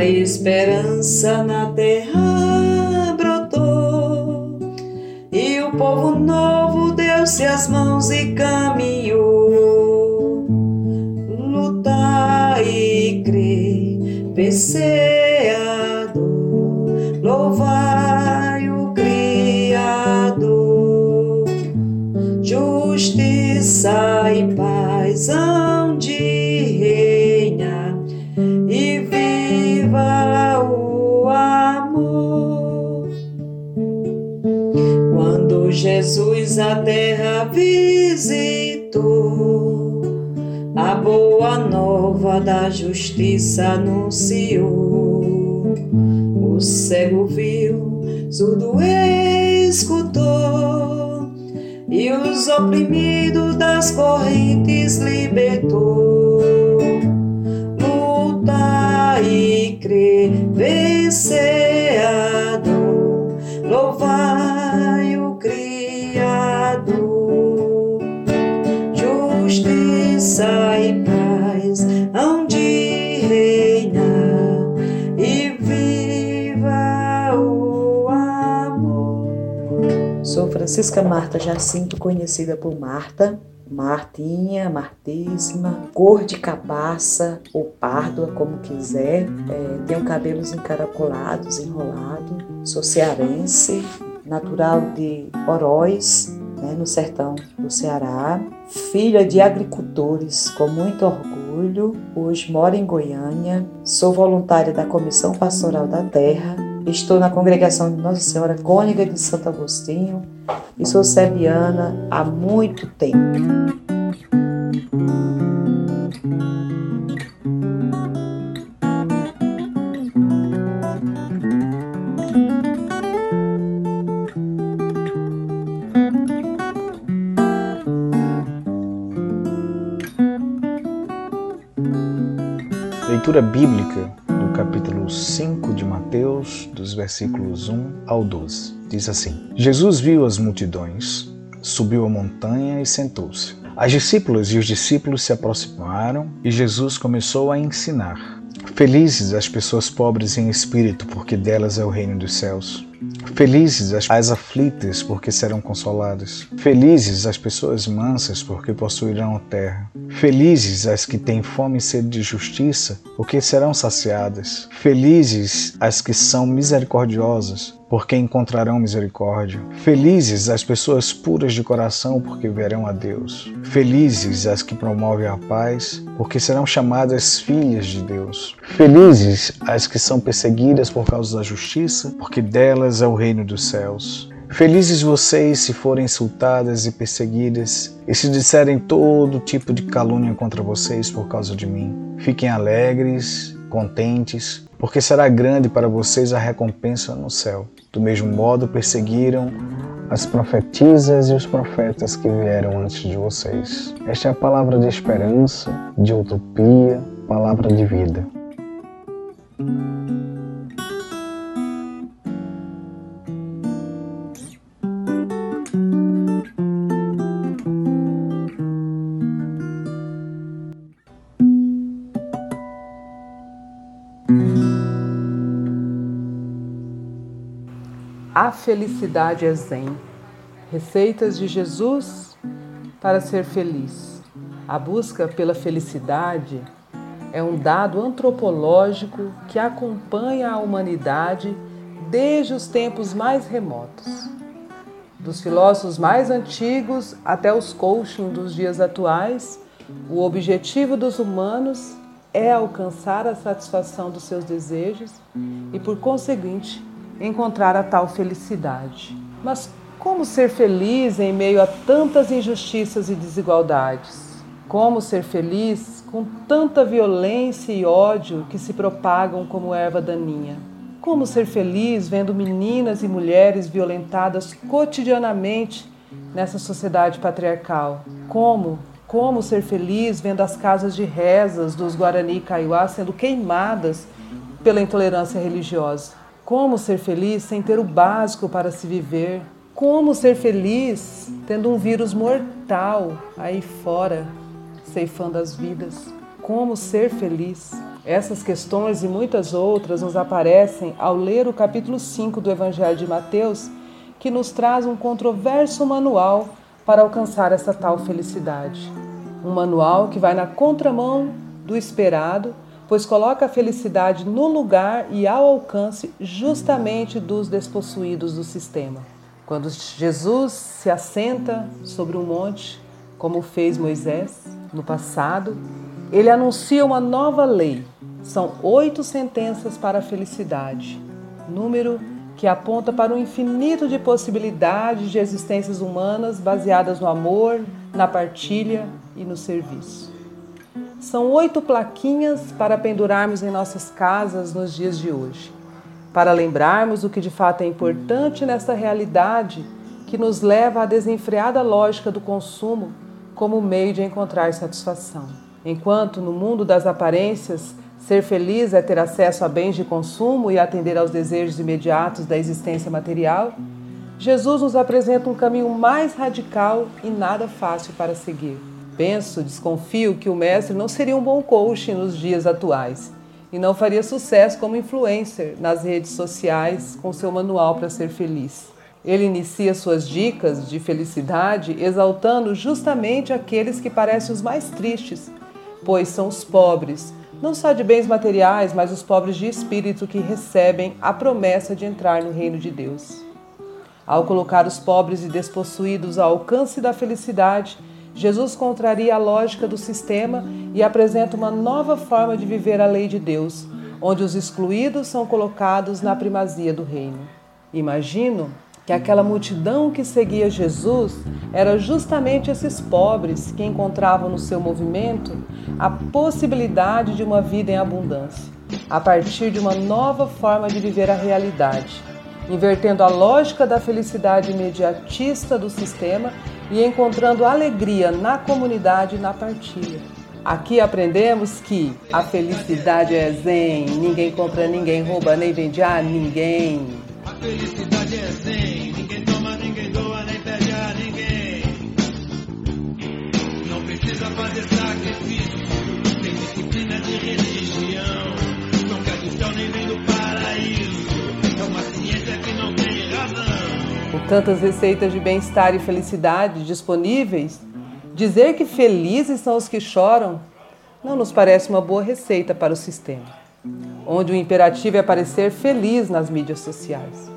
A esperança na terra brotou, e o povo novo deu-se as mãos e caminhou. Lutar e crer, perseador, louvai o Criador, justiça e paz Jesus a terra visitou, a boa nova da justiça anunciou. O cego viu, surdo escutou, e os oprimidos das correntes libertou. Luta e crer, venceador, Francisca Marta Jacinto, conhecida por Marta, Martinha, Martíssima, cor de cabaça ou párdua, como quiser. É, tenho cabelos encaracolados, enrolado. Sou cearense, natural de Oroz, né, no sertão do Ceará. Filha de agricultores, com muito orgulho. Hoje moro em Goiânia. Sou voluntária da Comissão Pastoral da Terra. Estou na congregação de Nossa Senhora Cônica de Santo Agostinho e sou serbiana há muito tempo. Leitura bíblica capítulo 5 de Mateus, dos versículos 1 ao 12. Diz assim: Jesus viu as multidões, subiu a montanha e sentou-se. As discípulas e os discípulos se aproximaram e Jesus começou a ensinar. Felizes as pessoas pobres em espírito, porque delas é o reino dos céus. Felizes as, as aflitas, porque serão consoladas. Felizes as pessoas mansas, porque possuirão a terra. Felizes as que têm fome e sede de justiça, porque serão saciadas. Felizes as que são misericordiosas, porque encontrarão misericórdia. Felizes as pessoas puras de coração, porque verão a Deus. Felizes as que promovem a paz, porque serão chamadas filhas de Deus. Felizes as que são perseguidas por causa da justiça, porque delas é o reino dos céus. Felizes vocês se forem insultadas e perseguidas, e se disserem todo tipo de calúnia contra vocês por causa de mim. Fiquem alegres, contentes, porque será grande para vocês a recompensa no céu. Do mesmo modo perseguiram as profetisas e os profetas que vieram antes de vocês. Esta é a palavra de esperança, de utopia, palavra de vida. A felicidade é zen. Receitas de Jesus para ser feliz. A busca pela felicidade é um dado antropológico que acompanha a humanidade desde os tempos mais remotos. Dos filósofos mais antigos até os coaching dos dias atuais, o objetivo dos humanos é alcançar a satisfação dos seus desejos e, por conseguinte, encontrar a tal felicidade. Mas como ser feliz em meio a tantas injustiças e desigualdades? Como ser feliz com tanta violência e ódio que se propagam como erva daninha? Como ser feliz vendo meninas e mulheres violentadas cotidianamente nessa sociedade patriarcal? Como? Como ser feliz vendo as casas de rezas dos Guarani e Kaiowá sendo queimadas pela intolerância religiosa? Como ser feliz sem ter o básico para se viver? Como ser feliz tendo um vírus mortal aí fora, ceifando as vidas? Como ser feliz? Essas questões e muitas outras nos aparecem ao ler o capítulo 5 do Evangelho de Mateus, que nos traz um controverso manual para alcançar essa tal felicidade. Um manual que vai na contramão do esperado pois coloca a felicidade no lugar e ao alcance justamente dos despossuídos do sistema. Quando Jesus se assenta sobre um monte, como fez Moisés no passado, ele anuncia uma nova lei. São oito sentenças para a felicidade, número que aponta para um infinito de possibilidades de existências humanas baseadas no amor, na partilha e no serviço. São oito plaquinhas para pendurarmos em nossas casas nos dias de hoje, para lembrarmos o que de fato é importante nessa realidade que nos leva à desenfreada lógica do consumo como meio de encontrar satisfação. Enquanto no mundo das aparências, ser feliz é ter acesso a bens de consumo e atender aos desejos imediatos da existência material, Jesus nos apresenta um caminho mais radical e nada fácil para seguir Penso, desconfio que o mestre não seria um bom coach nos dias atuais e não faria sucesso como influencer nas redes sociais com seu manual para ser feliz. Ele inicia suas dicas de felicidade exaltando justamente aqueles que parecem os mais tristes, pois são os pobres, não só de bens materiais, mas os pobres de espírito que recebem a promessa de entrar no reino de Deus. Ao colocar os pobres e despossuídos ao alcance da felicidade, Jesus contraria a lógica do sistema e apresenta uma nova forma de viver a lei de Deus, onde os excluídos são colocados na primazia do reino. Imagino que aquela multidão que seguia Jesus era justamente esses pobres que encontravam no seu movimento a possibilidade de uma vida em abundância, a partir de uma nova forma de viver a realidade, invertendo a lógica da felicidade imediatista do sistema e encontrando alegria na comunidade e na partilha. Aqui aprendemos que a felicidade é zen, ninguém compra, ninguém rouba, nem vende a ninguém. A felicidade é zen, fazer razão tantas receitas de bem-estar e felicidade disponíveis, dizer que felizes são os que choram não nos parece uma boa receita para o sistema, onde o imperativo é parecer feliz nas mídias sociais.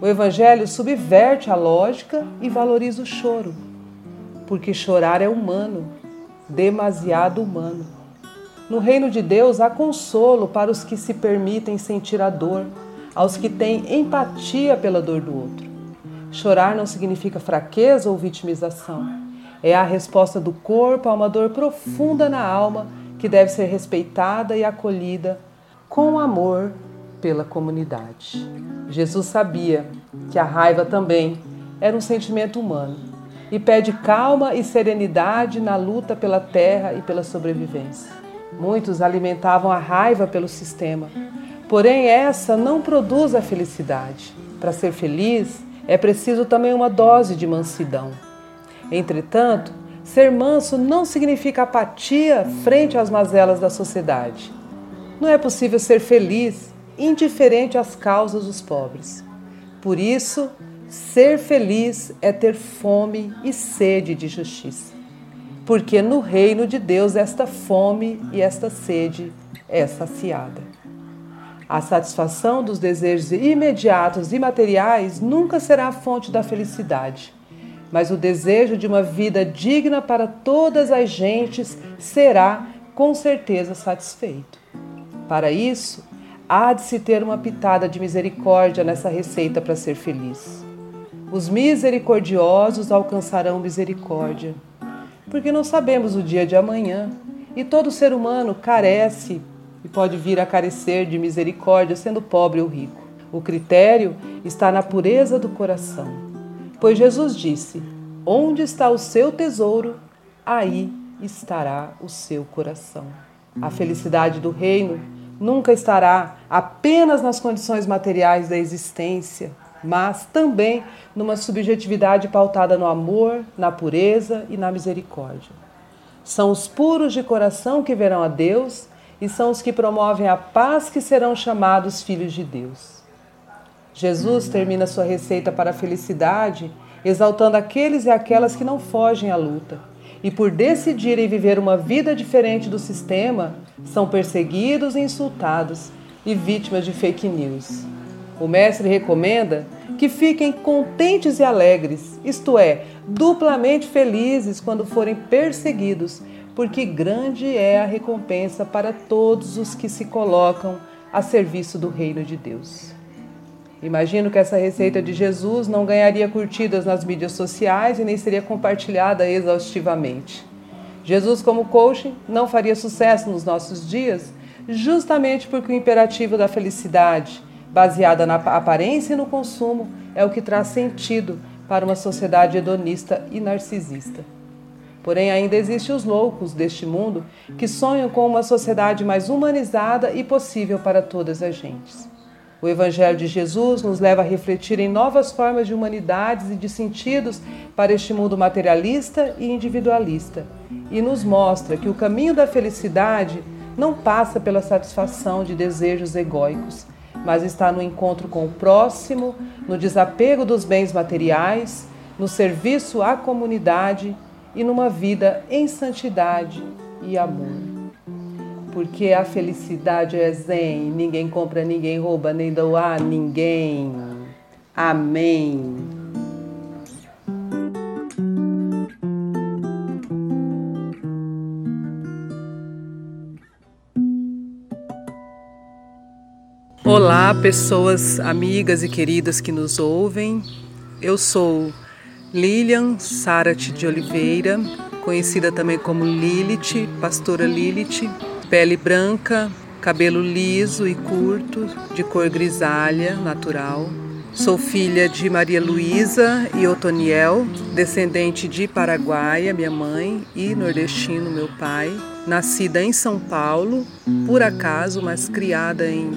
O Evangelho subverte a lógica e valoriza o choro, porque chorar é humano, demasiado humano. No reino de Deus há consolo para os que se permitem sentir a dor, aos que têm empatia pela dor do outro. Chorar não significa fraqueza ou vitimização. É a resposta do corpo a uma dor profunda na alma que deve ser respeitada e acolhida com amor pela comunidade. Jesus sabia que a raiva também era um sentimento humano e pede calma e serenidade na luta pela terra e pela sobrevivência. Muitos alimentavam a raiva pelo sistema, porém essa não produz a felicidade. Para ser feliz, é preciso também uma dose de mansidão. Entretanto, ser manso não significa apatia frente às mazelas da sociedade. Não é possível ser feliz indiferente às causas dos pobres. Por isso, ser feliz é ter fome e sede de justiça. Porque no reino de Deus esta fome e esta sede é saciada. A satisfação dos desejos imediatos e materiais nunca será a fonte da felicidade, mas o desejo de uma vida digna para todas as gentes será com certeza satisfeito. Para isso, há de se ter uma pitada de misericórdia nessa receita para ser feliz. Os misericordiosos alcançarão misericórdia, porque não sabemos o dia de amanhã e todo ser humano carece e pode vir a carecer de misericórdia, sendo pobre ou rico. O critério está na pureza do coração. Pois Jesus disse: Onde está o seu tesouro, aí estará o seu coração. A felicidade do reino nunca estará apenas nas condições materiais da existência, mas também numa subjetividade pautada no amor, na pureza e na misericórdia. São os puros de coração que verão a Deus e são os que promovem a paz que serão chamados filhos de Deus. Jesus termina sua receita para a felicidade exaltando aqueles e aquelas que não fogem à luta e por decidirem viver uma vida diferente do sistema, são perseguidos e insultados e vítimas de fake news. O mestre recomenda que fiquem contentes e alegres, isto é, duplamente felizes quando forem perseguidos, porque grande é a recompensa para todos os que se colocam a serviço do reino de Deus. Imagino que essa receita de Jesus não ganharia curtidas nas mídias sociais e nem seria compartilhada exaustivamente. Jesus, como coaching, não faria sucesso nos nossos dias, justamente porque o imperativo da felicidade, baseada na aparência e no consumo, é o que traz sentido para uma sociedade hedonista e narcisista. Porém, ainda existem os loucos deste mundo que sonham com uma sociedade mais humanizada e possível para todas as gentes. O Evangelho de Jesus nos leva a refletir em novas formas de humanidades e de sentidos para este mundo materialista e individualista, e nos mostra que o caminho da felicidade não passa pela satisfação de desejos egóicos, mas está no encontro com o próximo, no desapego dos bens materiais, no serviço à comunidade e numa vida em santidade e amor porque a felicidade é zen, ninguém compra, ninguém rouba, nem doa a ninguém. Amém. Olá, pessoas amigas e queridas que nos ouvem. Eu sou Lilian Sarat de Oliveira, conhecida também como Lilith, pastora Lilith, Pele branca, cabelo liso e curto, de cor grisalha, natural. Sou filha de Maria Luísa e Otoniel, descendente de Paraguaia, minha mãe, e nordestino, meu pai. Nascida em São Paulo, por acaso, mas criada em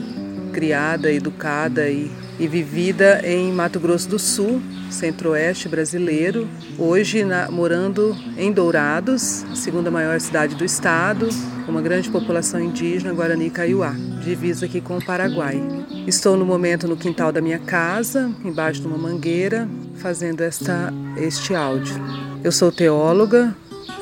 criada, educada e, e vivida em Mato Grosso do Sul, centro-oeste brasileiro. Hoje na, morando em Dourados, segunda maior cidade do estado, uma grande população indígena Guarani Kaiowá, divisa aqui com o Paraguai. Estou no momento no quintal da minha casa, embaixo de uma mangueira, fazendo esta, este áudio. Eu sou teóloga,